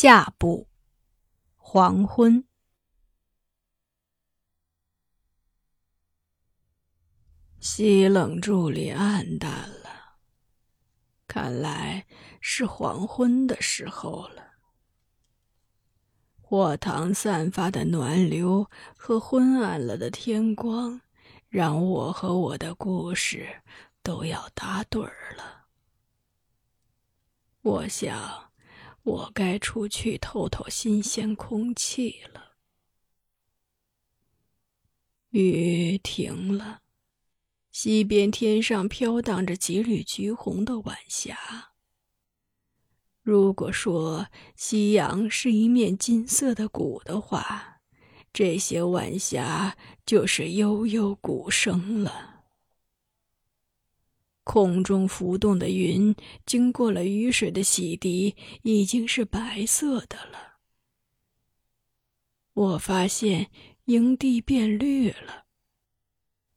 下部，黄昏。西冷柱里暗淡了，看来是黄昏的时候了。火塘散发的暖流和昏暗了的天光，让我和我的故事都要打盹儿了。我想。我该出去透透新鲜空气了。雨停了，西边天上飘荡着几缕橘红的晚霞。如果说夕阳是一面金色的鼓的话，这些晚霞就是悠悠鼓声了。空中浮动的云，经过了雨水的洗涤，已经是白色的了。我发现营地变绿了。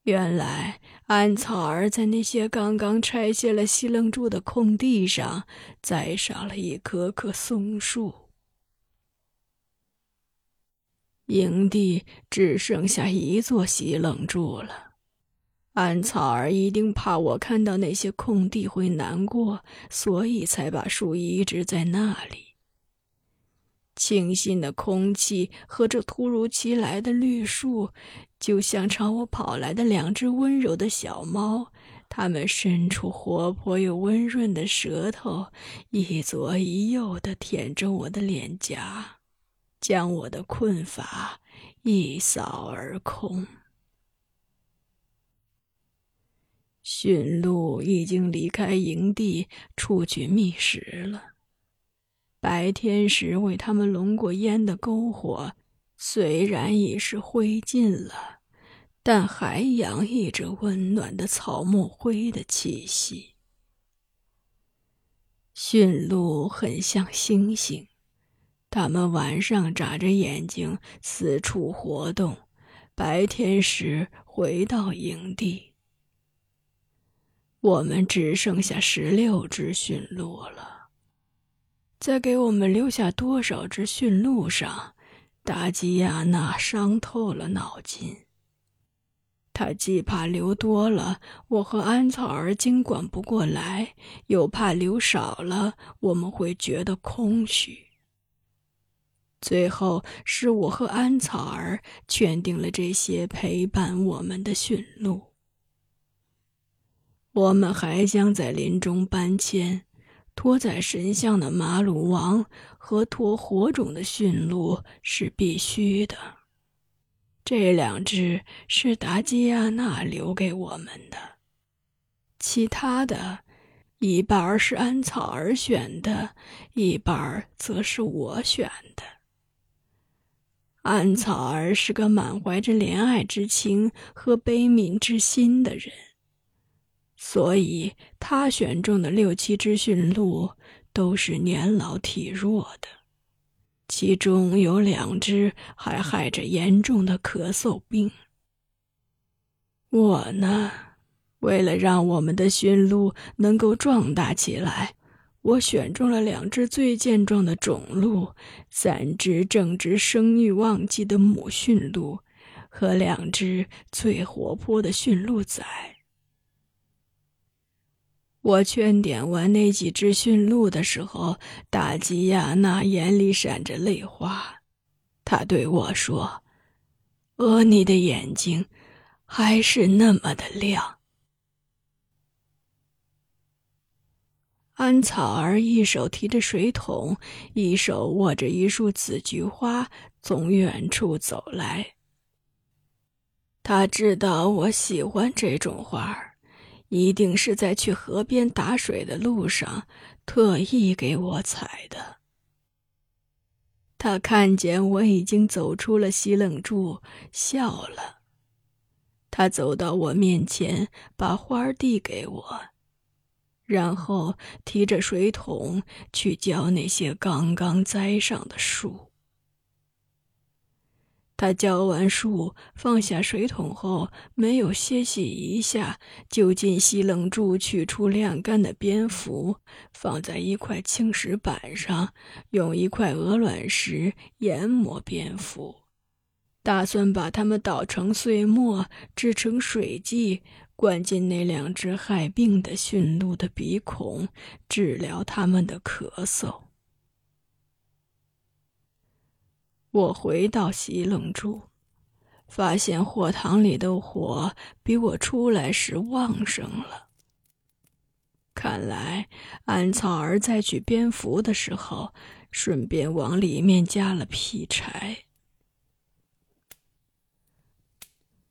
原来安草儿在那些刚刚拆卸了西楞柱的空地上，栽上了一棵棵松树。营地只剩下一座西楞柱了。安草儿一定怕我看到那些空地会难过，所以才把树移植在那里。清新的空气和这突如其来的绿树，就像朝我跑来的两只温柔的小猫，它们伸出活泼又温润的舌头，一左一右地舔着我的脸颊，将我的困乏一扫而空。驯鹿已经离开营地，出去觅食了。白天时为他们笼过烟的篝火，虽然已是灰烬了，但还洋溢着温暖的草木灰的气息。驯鹿很像星星，它们晚上眨着眼睛四处活动，白天时回到营地。我们只剩下十六只驯鹿了，在给我们留下多少只驯鹿上，达吉亚娜伤透了脑筋。他既怕留多了，我和安草儿经管不过来，又怕留少了，我们会觉得空虚。最后是我和安草儿圈定了这些陪伴我们的驯鹿。我们还将在林中搬迁，拖载神像的马鲁王和拖火种的驯鹿是必须的。这两只是达基亚娜留给我们的，其他的，一半是安草儿选的，一半则是我选的。安草儿是个满怀着怜爱之情和悲悯之心的人。所以，他选中的六七只驯鹿都是年老体弱的，其中有两只还害着严重的咳嗽病。我呢，为了让我们的驯鹿能够壮大起来，我选中了两只最健壮的种鹿，三只正值生育旺季的母驯鹿，和两只最活泼的驯鹿崽。我劝点完那几只驯鹿的时候，达吉亚娜眼里闪着泪花。她对我说：“俄尼的眼睛还是那么的亮。”安草儿一手提着水桶，一手握着一束紫菊花，从远处走来。他知道我喜欢这种花儿。一定是在去河边打水的路上，特意给我采的。他看见我已经走出了西冷柱，笑了。他走到我面前，把花递给我，然后提着水桶去浇那些刚刚栽上的树。他浇完树，放下水桶后，没有歇息一下，就进西冷柱取出晾干的蝙蝠，放在一块青石板上，用一块鹅卵石研磨蝙蝠，打算把它们捣成碎末，制成水剂，灌进那两只害病的驯鹿的鼻孔，治疗它们的咳嗽。我回到西冷柱，发现火塘里的火比我出来时旺盛了。看来安草儿在取蝙蝠的时候，顺便往里面加了劈柴。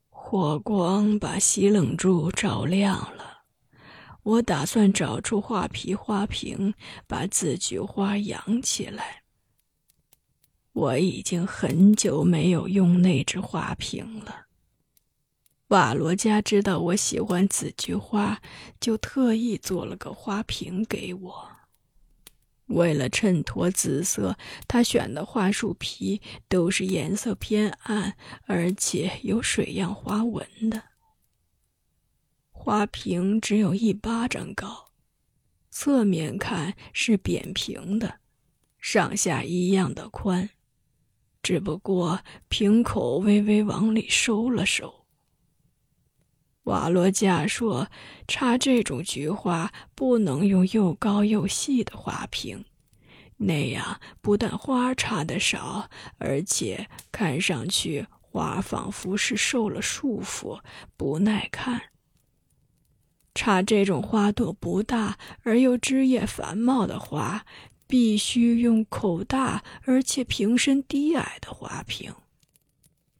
火光把西冷柱照亮了，我打算找出画皮花瓶，把紫菊花养起来。我已经很久没有用那只花瓶了。瓦罗加知道我喜欢紫菊花，就特意做了个花瓶给我。为了衬托紫色，他选的花树皮都是颜色偏暗，而且有水样花纹的。花瓶只有一巴掌高，侧面看是扁平的，上下一样的宽。只不过瓶口微微往里收了收。瓦罗加说：“插这种菊花不能用又高又细的花瓶，那样不但花插的少，而且看上去花仿佛是受了束缚，不耐看。插这种花朵不大而又枝叶繁茂的花。”必须用口大而且瓶身低矮的花瓶，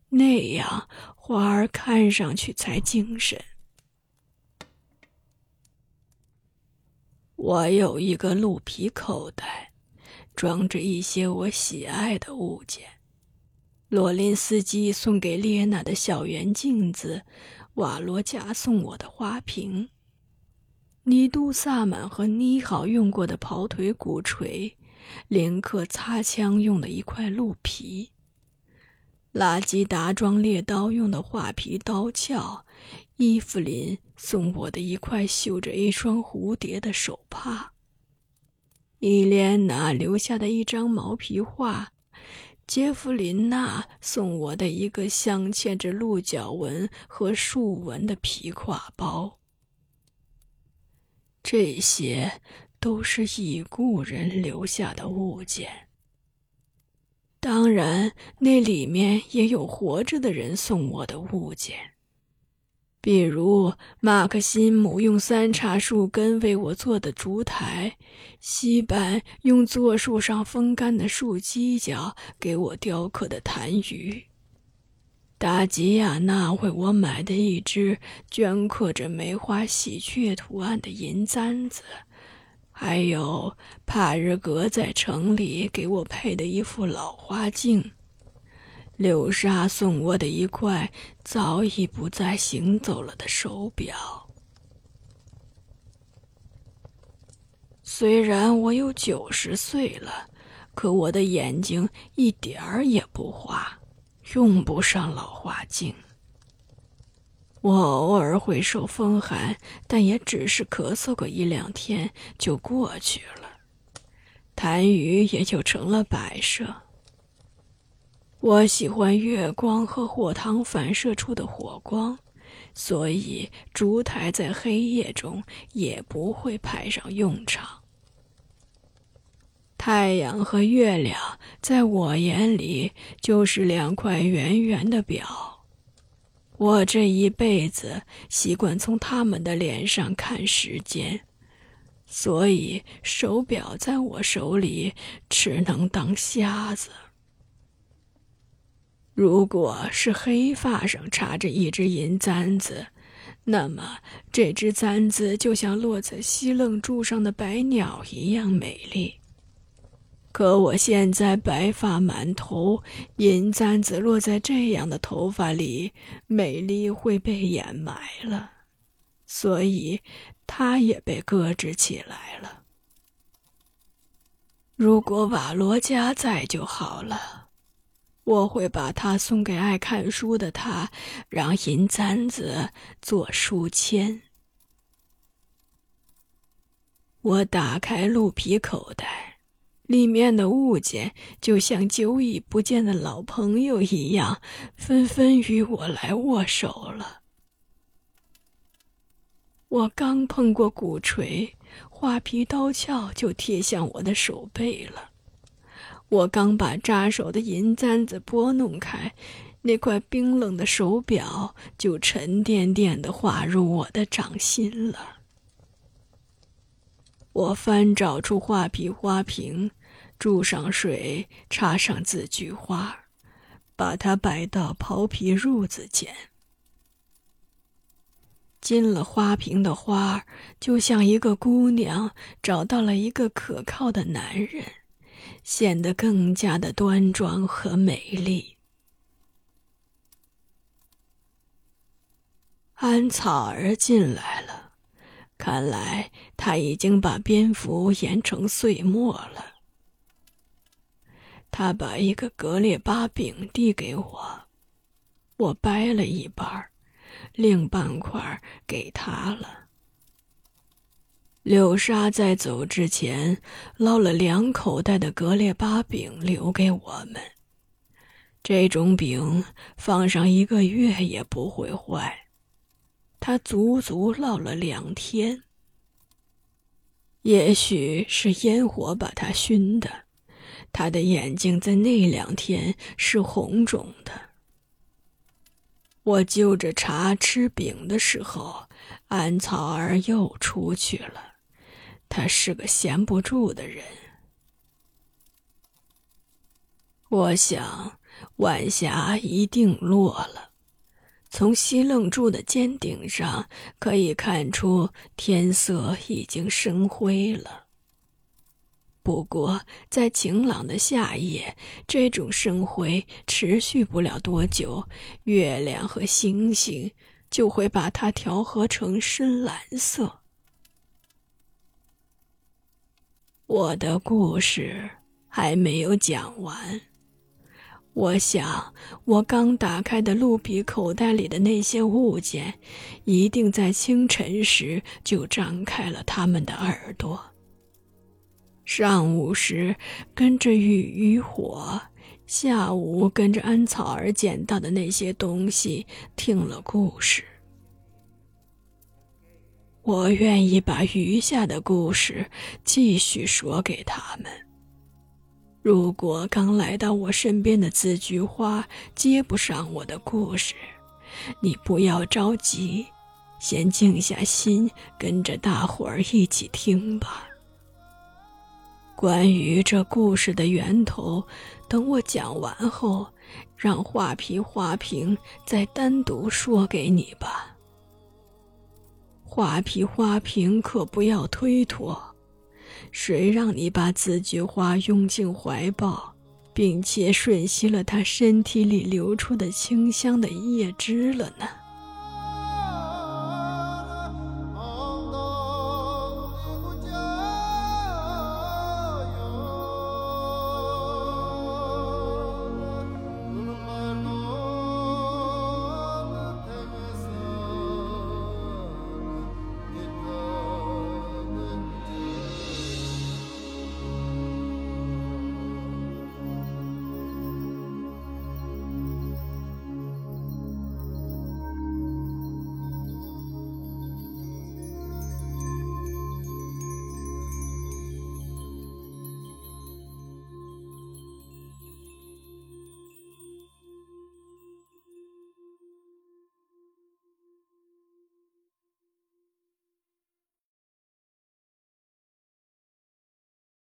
那样花儿看上去才精神。我有一个鹿皮口袋，装着一些我喜爱的物件：罗林斯基送给列娜的小圆镜子，瓦罗加送我的花瓶。尼都萨满和妮好用过的跑腿鼓槌，林克擦枪用的一块鹿皮，拉基达装猎刀用的画皮刀鞘，伊芙琳送我的一块绣着一双蝴蝶的手帕，伊莲娜留下的一张毛皮画，杰弗琳娜送我的一个镶嵌着鹿角纹和树纹的皮挎包。这些都是已故人留下的物件。当然，那里面也有活着的人送我的物件，比如马克辛姆用三叉树根为我做的烛台，西班用做树上风干的树犄角给我雕刻的痰盂。达吉亚娜为我买的一只镌刻着梅花喜鹊图案的银簪子，还有帕日格在城里给我配的一副老花镜，柳莎送我的一块早已不再行走了的手表。虽然我有九十岁了，可我的眼睛一点儿也不花。用不上老花镜。我偶尔会受风寒，但也只是咳嗽个一两天就过去了，痰盂也就成了摆设。我喜欢月光和火塘反射出的火光，所以烛台在黑夜中也不会派上用场。太阳和月亮在我眼里就是两块圆圆的表，我这一辈子习惯从他们的脸上看时间，所以手表在我手里只能当瞎子。如果是黑发上插着一只银簪子，那么这只簪子就像落在西楞柱上的白鸟一样美丽。可我现在白发满头，银簪子落在这样的头发里，美丽会被掩埋了，所以它也被搁置起来了。如果瓦罗加在就好了，我会把它送给爱看书的他，让银簪子做书签。我打开鹿皮口袋，里面的物件就像久已不见的老朋友一样，纷纷与我来握手了。我刚碰过鼓槌，画皮刀鞘就贴向我的手背了。我刚把扎手的银簪子拨弄开，那块冰冷的手表就沉甸甸的划入我的掌心了。我翻找出画皮花瓶，注上水，插上字菊花，把它摆到袍皮褥子前。进了花瓶的花儿，就像一个姑娘找到了一个可靠的男人。显得更加的端庄和美丽。安草儿进来了，看来他已经把蝙蝠研成碎末了。他把一个格列巴饼递给我，我掰了一半，另半块给他了。柳沙在走之前捞了两口袋的格列巴饼留给我们。这种饼放上一个月也不会坏，他足足烙了两天。也许是烟火把他熏的，他的眼睛在那两天是红肿的。我就着茶吃饼的时候，安草儿又出去了。他是个闲不住的人。我想，晚霞一定落了。从西楞柱的尖顶上可以看出，天色已经深灰了。不过，在晴朗的夏夜，这种深灰持续不了多久，月亮和星星就会把它调和成深蓝色。我的故事还没有讲完。我想，我刚打开的鹿皮口袋里的那些物件，一定在清晨时就张开了他们的耳朵。上午时跟着雨与火，下午跟着安草儿捡到的那些东西听了故事。我愿意把余下的故事继续说给他们。如果刚来到我身边的紫菊花接不上我的故事，你不要着急，先静下心，跟着大伙儿一起听吧。关于这故事的源头，等我讲完后，让画皮花瓶再单独说给你吧。画皮花瓶可不要推脱，谁让你把紫菊花拥进怀抱，并且吮吸了它身体里流出的清香的叶汁了呢？